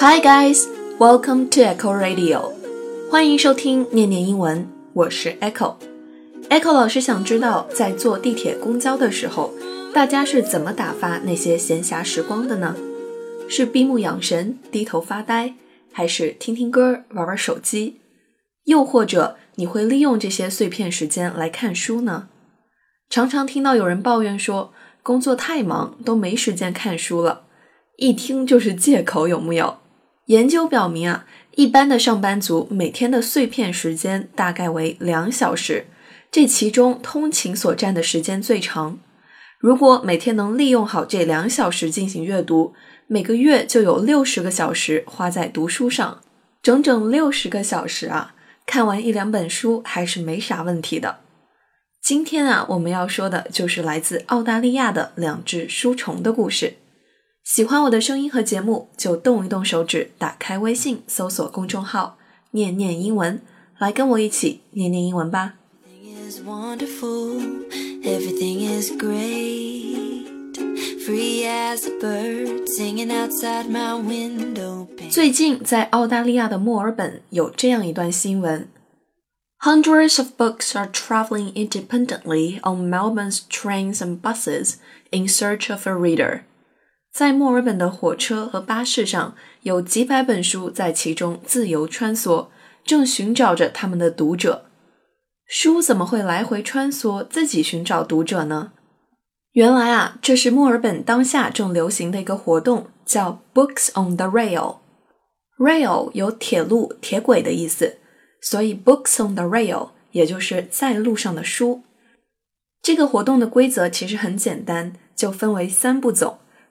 Hi guys, welcome to Echo Radio. 欢迎收听念念英文，我是 Echo。Echo 老师想知道，在坐地铁、公交的时候，大家是怎么打发那些闲暇时光的呢？是闭目养神、低头发呆，还是听听歌、玩玩手机？又或者你会利用这些碎片时间来看书呢？常常听到有人抱怨说，工作太忙，都没时间看书了。一听就是借口，有木有？研究表明啊，一般的上班族每天的碎片时间大概为两小时，这其中通勤所占的时间最长。如果每天能利用好这两小时进行阅读，每个月就有六十个小时花在读书上，整整六十个小时啊！看完一两本书还是没啥问题的。今天啊，我们要说的就是来自澳大利亚的两只书虫的故事。喜欢我的声音和节目，就动一动手指，打开微信，搜索公众号“念念英文”，来跟我一起念念英文吧。最近，在澳大利亚的墨尔本有这样一段新闻：Hundreds of books are traveling independently on Melbourne's trains and buses in search of a reader。在墨尔本的火车和巴士上，有几百本书在其中自由穿梭，正寻找着他们的读者。书怎么会来回穿梭，自己寻找读者呢？原来啊，这是墨尔本当下正流行的一个活动，叫 Books on the Rail。Rail 有铁路、铁轨的意思，所以 Books on the Rail 也就是在路上的书。这个活动的规则其实很简单，就分为三步走。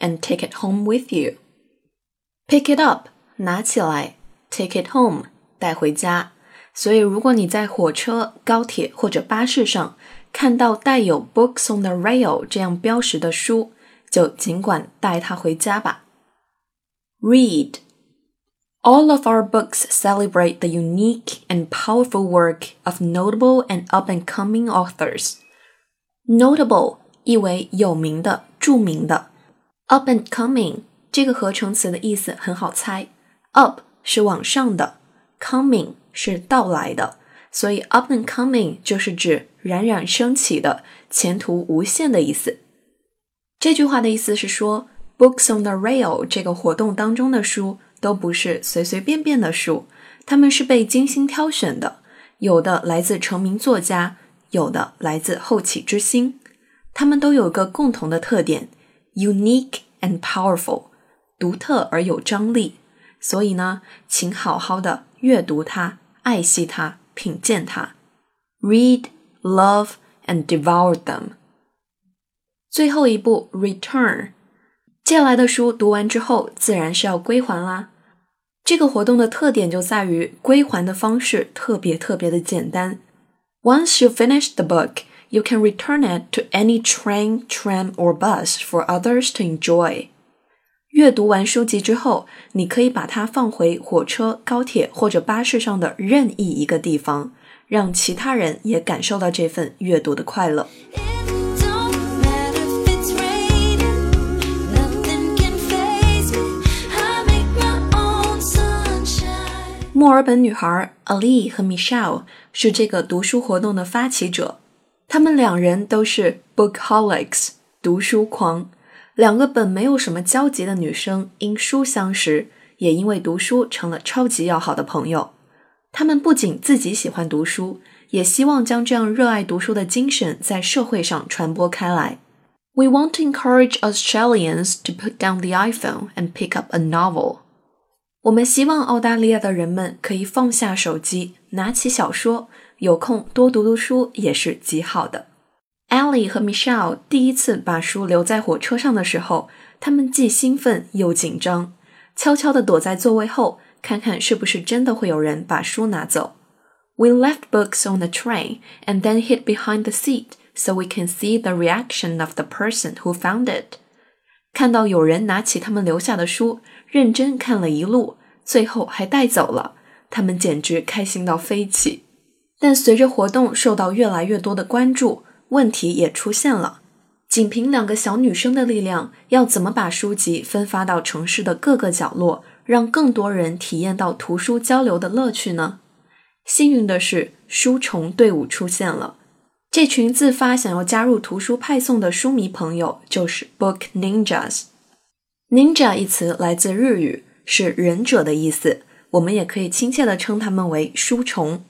and take it home with you. Pick it up 拿起来，take it home 带回家。所以，如果你在火车、高铁或者巴士上看到带有 “Books on the Rail” 这样标识的书，就尽管带它回家吧。Read. All of our books celebrate the unique and powerful work of notable and up-and-coming authors. Notable 意为有名的、着名的。 Up and coming 这个合成词的意思很好猜，up 是往上的，coming 是到来的。所以，up and coming 就是指冉冉升起的、前途无限的意思。这句话的意思是说，Books on the Rail 这个活动当中的书都不是随随便便的书，他们是被精心挑选的，有的来自成名作家，有的来自后起之星，他们都有个共同的特点：unique and powerful，独特而有张力。所以呢，请好好的阅读它，爱惜它。品鉴它，read, love and devour them。最后一步，return，借来的书读完之后，自然是要归还啦。这个活动的特点就在于归还的方式特别特别的简单。Once you finish the book, you can return it to any train, tram or bus for others to enjoy. 阅读完书籍之后，你可以把它放回火车、高铁或者巴士上的任意一个地方，让其他人也感受到这份阅读的快乐。墨尔本女孩 Ali 和 Michelle 是这个读书活动的发起者，他们两人都是 Bookholics，读书狂。两个本没有什么交集的女生因书相识，也因为读书成了超级要好的朋友。她们不仅自己喜欢读书，也希望将这样热爱读书的精神在社会上传播开来。We want to encourage Australians to put down the iPhone and pick up a novel。我们希望澳大利亚的人们可以放下手机，拿起小说，有空多读读书也是极好的。Ellie 和 Michelle 第一次把书留在火车上的时候，他们既兴奋又紧张。悄悄地躲在座位后，看看是不是真的会有人把书拿走。We left books on the train and then hid behind the seat so we can see the reaction of the person who found it。看到有人拿起他们留下的书，认真看了一路，最后还带走了，他们简直开心到飞起。但随着活动受到越来越多的关注，问题也出现了。仅凭两个小女生的力量，要怎么把书籍分发到城市的各个角落，让更多人体验到图书交流的乐趣呢？幸运的是，书虫队伍出现了。这群自发想要加入图书派送的书迷朋友就是 Book Ninjas。Ninja 一词来自日语，是忍者的意思。我们也可以亲切地称他们为书虫。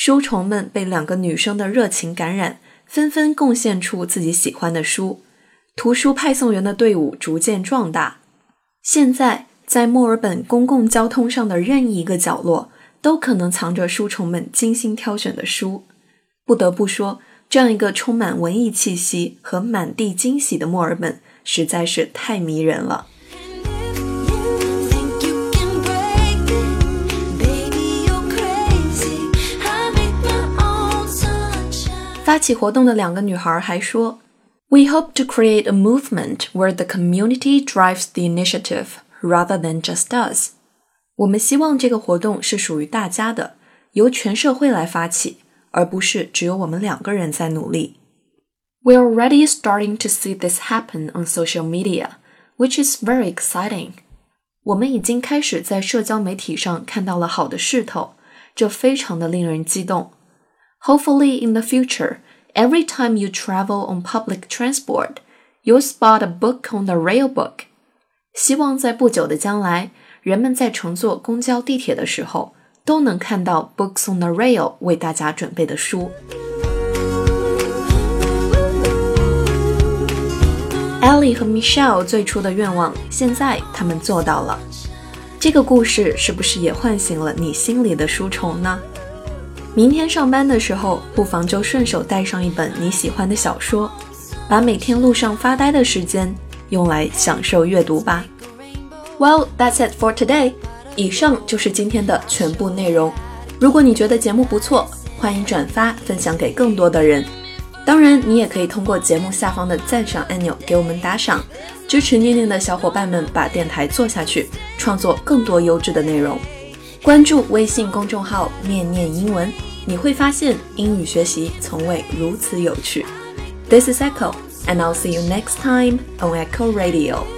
书虫们被两个女生的热情感染，纷纷贡献出自己喜欢的书。图书派送员的队伍逐渐壮大。现在，在墨尔本公共交通上的任意一个角落。都可能藏着书虫们精心挑选的书。不得不说，这样一个充满文艺气息和满地惊喜的墨尔本，实在是太迷人了。发起活动的两个女孩还说：“We hope to create a movement where the community drives the initiative rather than just us.” 我们希望这个活动是属于大家的，由全社会来发起，而不是只有我们两个人在努力。We're already starting to see this happen on social media, which is very exciting. 我们已经开始在社交媒体上看到了好的势头，这非常的令人激动。 Hopefully, in the future, every time you travel on public transport, you'll spot a book on the railbook. 希望在不久的将来。人们在乘坐公交、地铁的时候，都能看到 Books on the Rail 为大家准备的书。Ellie 和 Michelle 最初的愿望，现在他们做到了。这个故事是不是也唤醒了你心里的书虫呢？ 明天上班的时候，不妨就顺手带上一本你喜欢的小说，把每天路上发呆的时间用来享受阅读吧。Well, that's it for today. 以上就是今天的全部内容。如果你觉得节目不错，欢迎转发分享给更多的人。当然，你也可以通过节目下方的赞赏按钮给我们打赏，支持念念的小伙伴们把电台做下去，创作更多优质的内容。关注微信公众号“念念英文”，你会发现英语学习从未如此有趣。This is Echo, and I'll see you next time on Echo Radio.